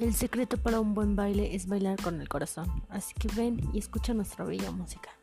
El secreto para un buen baile es bailar con el corazón, así que ven y escucha nuestra bella música.